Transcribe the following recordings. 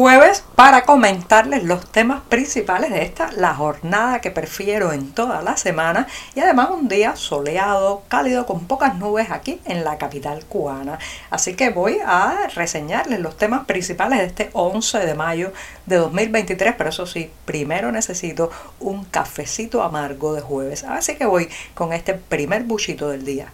jueves para comentarles los temas principales de esta, la jornada que prefiero en toda la semana y además un día soleado, cálido, con pocas nubes aquí en la capital cubana. Así que voy a reseñarles los temas principales de este 11 de mayo de 2023, pero eso sí, primero necesito un cafecito amargo de jueves. Así que voy con este primer buchito del día.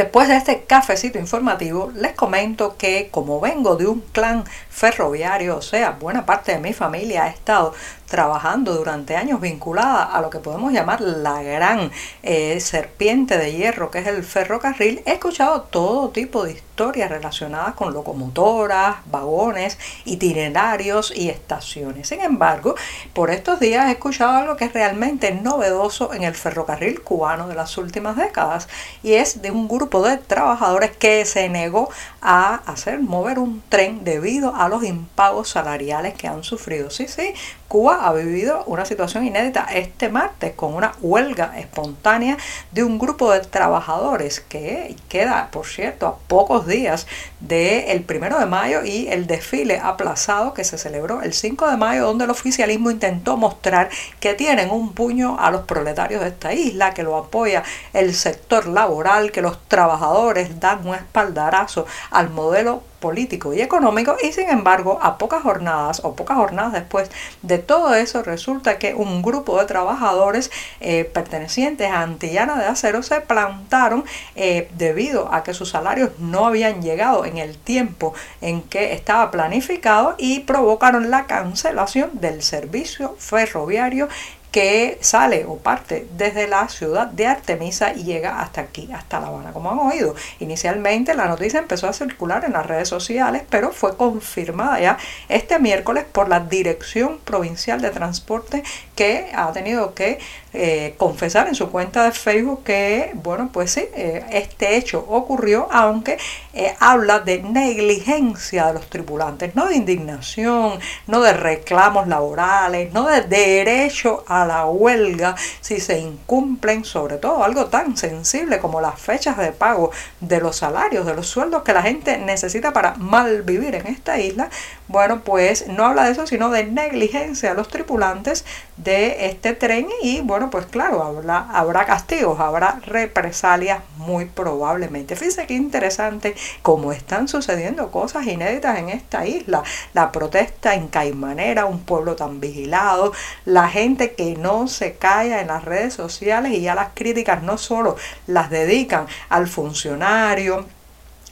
Después de este cafecito informativo, les comento que como vengo de un clan ferroviario, o sea, buena parte de mi familia ha estado trabajando durante años vinculada a lo que podemos llamar la gran eh, serpiente de hierro que es el ferrocarril, he escuchado todo tipo de historias relacionadas con locomotoras, vagones, itinerarios y estaciones. Sin embargo, por estos días he escuchado algo que es realmente novedoso en el ferrocarril cubano de las últimas décadas y es de un grupo de trabajadores que se negó a hacer mover un tren debido a los impagos salariales que han sufrido. Sí, sí, Cuba ha vivido una situación inédita este martes con una huelga espontánea de un grupo de trabajadores que queda, por cierto, a pocos días del primero de mayo y el desfile aplazado que se celebró el 5 de mayo, donde el oficialismo intentó mostrar que tienen un puño a los proletarios de esta isla, que lo apoya el sector laboral, que los trabajadores dan un espaldarazo al modelo político y económico y sin embargo a pocas jornadas o pocas jornadas después de todo eso resulta que un grupo de trabajadores eh, pertenecientes a Antillana de Acero se plantaron eh, debido a que sus salarios no habían llegado en el tiempo en que estaba planificado y provocaron la cancelación del servicio ferroviario que sale o parte desde la ciudad de Artemisa y llega hasta aquí, hasta La Habana. Como han oído, inicialmente la noticia empezó a circular en las redes sociales, pero fue confirmada ya este miércoles por la Dirección Provincial de Transporte que ha tenido que eh, confesar en su cuenta de Facebook que, bueno, pues sí, eh, este hecho ocurrió, aunque eh, habla de negligencia de los tripulantes, no de indignación, no de reclamos laborales, no de derecho a la huelga si se incumplen, sobre todo algo tan sensible como las fechas de pago de los salarios, de los sueldos que la gente necesita para mal vivir en esta isla. Bueno, pues no habla de eso, sino de negligencia de los tripulantes de este tren y bueno, pues claro, habrá, habrá castigos, habrá represalias muy probablemente. Fíjense qué interesante cómo están sucediendo cosas inéditas en esta isla. La protesta en Caimanera, un pueblo tan vigilado, la gente que no se calla en las redes sociales y ya las críticas no solo las dedican al funcionario,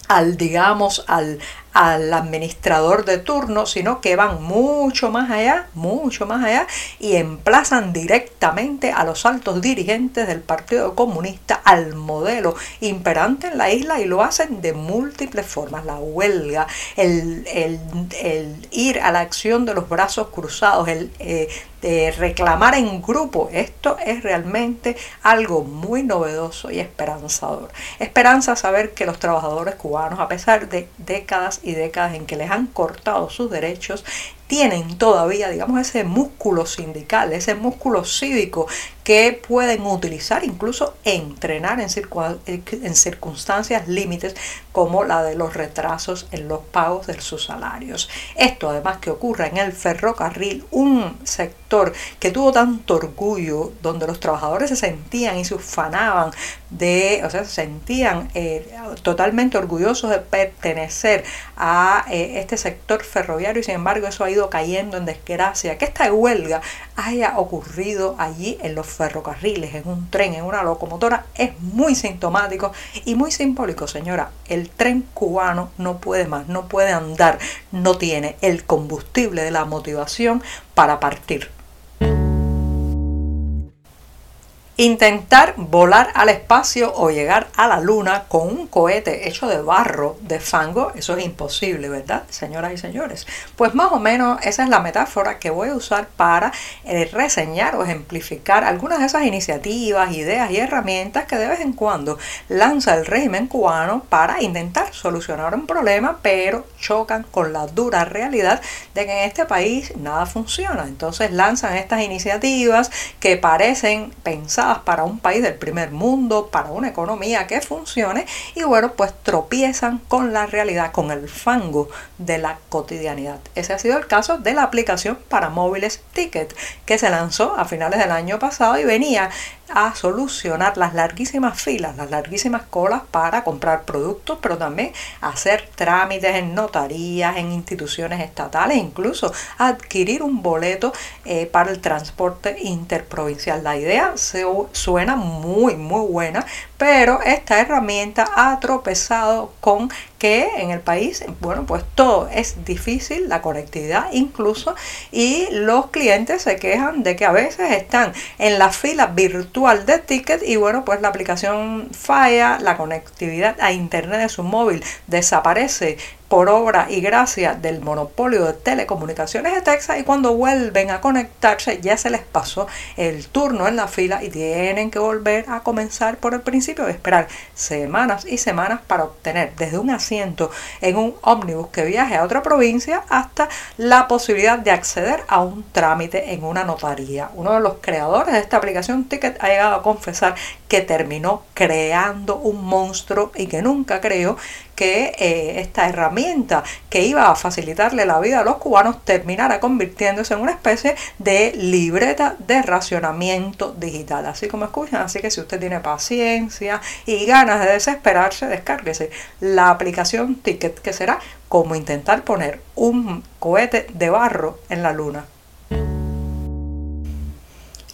al digamos al, al administrador de turno, sino que van mucho más allá, mucho más allá y emplazan directamente a los altos dirigentes del Partido Comunista al modelo imperante en la isla y lo hacen de múltiples formas. La huelga, el, ir a la acción de los brazos cruzados, el eh, reclamar en grupo. Esto es realmente algo muy novedoso y esperanzador. Esperanza saber que los trabajadores cubanos, a pesar de décadas y décadas en que les han cortado sus derechos, tienen todavía, digamos, ese músculo sindical, ese músculo cívico que pueden utilizar, incluso entrenar en, en circunstancias límites como la de los retrasos en los pagos de sus salarios. Esto además que ocurre en el ferrocarril, un sector que tuvo tanto orgullo, donde los trabajadores se sentían y se ufanaban de, o sea, se sentían eh, totalmente orgullosos de pertenecer a eh, este sector ferroviario y sin embargo eso ha ido cayendo en desgracia. Que esta huelga haya ocurrido allí en los ferrocarriles, en un tren, en una locomotora, es muy sintomático y muy simbólico, señora. El tren cubano no puede más, no puede andar, no tiene el combustible de la motivación para partir. Intentar volar al espacio o llegar a la luna con un cohete hecho de barro, de fango, eso es imposible, ¿verdad, señoras y señores? Pues más o menos esa es la metáfora que voy a usar para eh, reseñar o ejemplificar algunas de esas iniciativas, ideas y herramientas que de vez en cuando lanza el régimen cubano para intentar solucionar un problema, pero chocan con la dura realidad de que en este país nada funciona. Entonces lanzan estas iniciativas que parecen para un país del primer mundo, para una economía que funcione y bueno, pues tropiezan con la realidad, con el fango de la cotidianidad. Ese ha sido el caso de la aplicación para móviles Ticket que se lanzó a finales del año pasado y venía a solucionar las larguísimas filas, las larguísimas colas para comprar productos, pero también hacer trámites en notarías, en instituciones estatales, incluso adquirir un boleto eh, para el transporte interprovincial. La idea suena muy, muy buena, pero esta herramienta ha tropezado con que en el país, bueno, pues todo es difícil, la conectividad incluso, y los clientes se quejan de que a veces están en la fila virtual de ticket y bueno, pues la aplicación falla, la conectividad a internet de su móvil desaparece por obra y gracia del monopolio de telecomunicaciones de Texas y cuando vuelven a conectarse ya se les pasó el turno en la fila y tienen que volver a comenzar por el principio de esperar semanas y semanas para obtener desde un asiento en un ómnibus que viaje a otra provincia hasta la posibilidad de acceder a un trámite en una notaría. Uno de los creadores de esta aplicación Ticket ha llegado a confesar que terminó creando un monstruo y que nunca creyó que eh, esta herramienta que iba a facilitarle la vida a los cubanos terminara convirtiéndose en una especie de libreta de racionamiento digital. Así como escuchan, así que si usted tiene paciencia y ganas de desesperarse, descárguese la aplicación Ticket, que será como intentar poner un cohete de barro en la luna.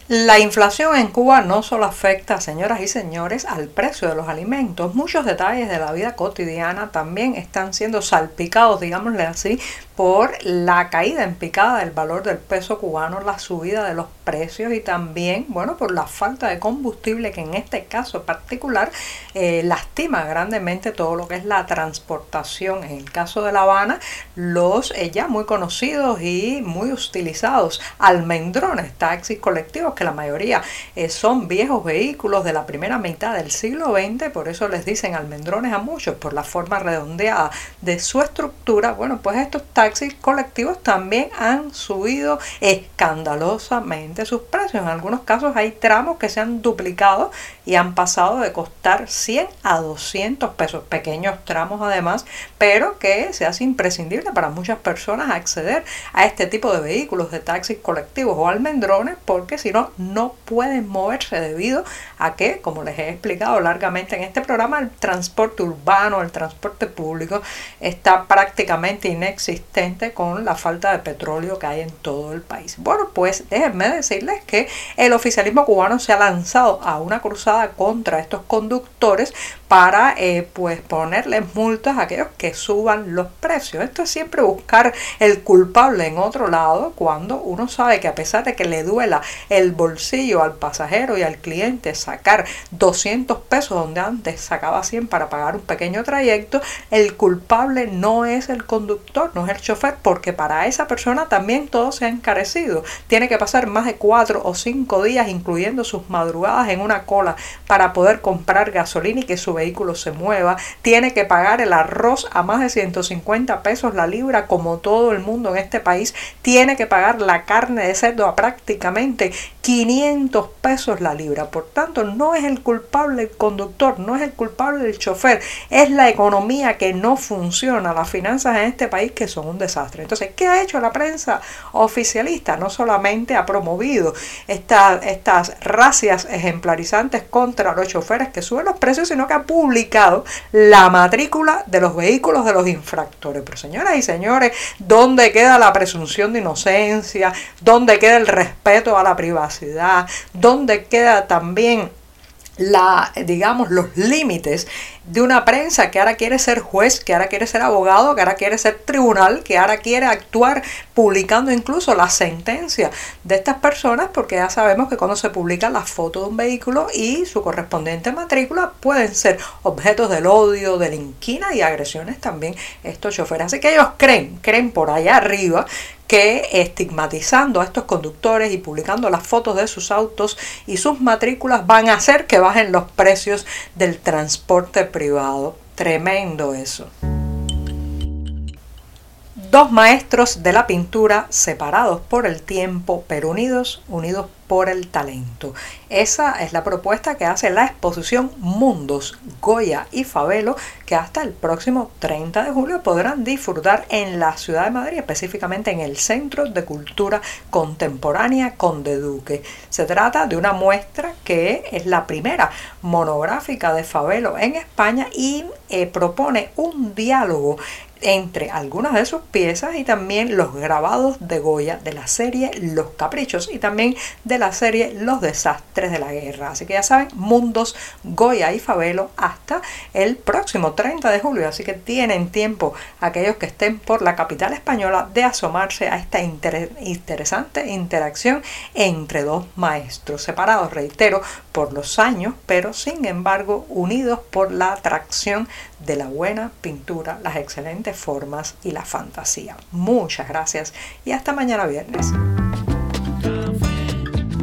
La inflación en Cuba no solo afecta, señoras y señores, al precio de los alimentos, muchos detalles de la vida cotidiana también están siendo salpicados, digámosle así, por la caída en picada del valor del peso cubano, la subida de los precios y también, bueno, por la falta de combustible que en este caso particular eh, lastima grandemente todo lo que es la transportación. En el caso de La Habana, los eh, ya muy conocidos y muy utilizados almendrones, taxis colectivos, que la mayoría eh, son viejos vehículos de la primera mitad del siglo XX, por eso les dicen almendrones a muchos, por la forma redondeada de su estructura. Bueno, pues estos taxis colectivos también han subido escandalosamente sus precios. En algunos casos hay tramos que se han duplicado y han pasado de costar 100 a 200 pesos. Pequeños tramos además, pero que se hace imprescindible para muchas personas acceder a este tipo de vehículos de taxis colectivos o almendrones porque si no, no pueden moverse debido a que, como les he explicado largamente en este programa, el transporte urbano, el transporte público está prácticamente inexistente con la falta de petróleo que hay en todo el país. Bueno, pues déjenme decirles que el oficialismo cubano se ha lanzado a una cruzada contra estos conductores para eh, pues ponerles multas a aquellos que suban los precios. Esto es siempre buscar el culpable en otro lado cuando uno sabe que a pesar de que le duela el bolsillo al pasajero y al cliente sacar 200 pesos donde antes sacaba 100 para pagar un pequeño trayecto, el culpable no es el conductor, no es el chofer, porque para esa persona también todo se ha encarecido. Tiene que pasar más de 4 o 5 días, incluyendo sus madrugadas en una cola para poder comprar gasolina y que su vehículo se mueva. Tiene que pagar el arroz a más de 150 pesos la libra, como todo el mundo en este país. Tiene que pagar la carne de cerdo a prácticamente 500 pesos la libra. Por tanto, no es el culpable el conductor, no es el culpable el chofer, es la economía que no funciona, las finanzas en este país que son un desastre. Entonces, ¿qué ha hecho la prensa oficialista? No solamente ha promovido estas racias ejemplarizantes contra los choferes que suben los precios, sino que ha publicado la matrícula de los vehículos de los infractores. Pero señoras y señores, ¿dónde queda la presunción de inocencia? ¿Dónde queda el respeto a la privacidad? ¿Dónde queda también la, digamos, los límites de una prensa que ahora quiere ser juez, que ahora quiere ser abogado, que ahora quiere ser tribunal, que ahora quiere actuar publicando incluso la sentencia de estas personas, porque ya sabemos que cuando se publica la foto de un vehículo y su correspondiente matrícula pueden ser objetos del odio, de la inquina y agresiones también estos choferes. Así que ellos creen, creen por allá arriba que estigmatizando a estos conductores y publicando las fotos de sus autos y sus matrículas van a hacer que bajen los precios del transporte privado. Tremendo eso. Dos maestros de la pintura separados por el tiempo, pero unidos, unidos por el talento. Esa es la propuesta que hace la exposición Mundos, Goya y Fabelo, que hasta el próximo 30 de julio podrán disfrutar en la ciudad de Madrid, específicamente en el Centro de Cultura Contemporánea Conde Duque. Se trata de una muestra que es la primera monográfica de Fabelo en España y eh, propone un diálogo entre algunas de sus piezas y también los grabados de Goya de la serie Los Caprichos y también de la serie Los Desastres de la Guerra. Así que ya saben, Mundos, Goya y Fabelo hasta el próximo 30 de julio. Así que tienen tiempo aquellos que estén por la capital española de asomarse a esta interesante interacción entre dos maestros separados, reitero, por los años, pero sin embargo unidos por la atracción de la buena pintura, las excelentes formas y la fantasía. Muchas gracias y hasta mañana viernes.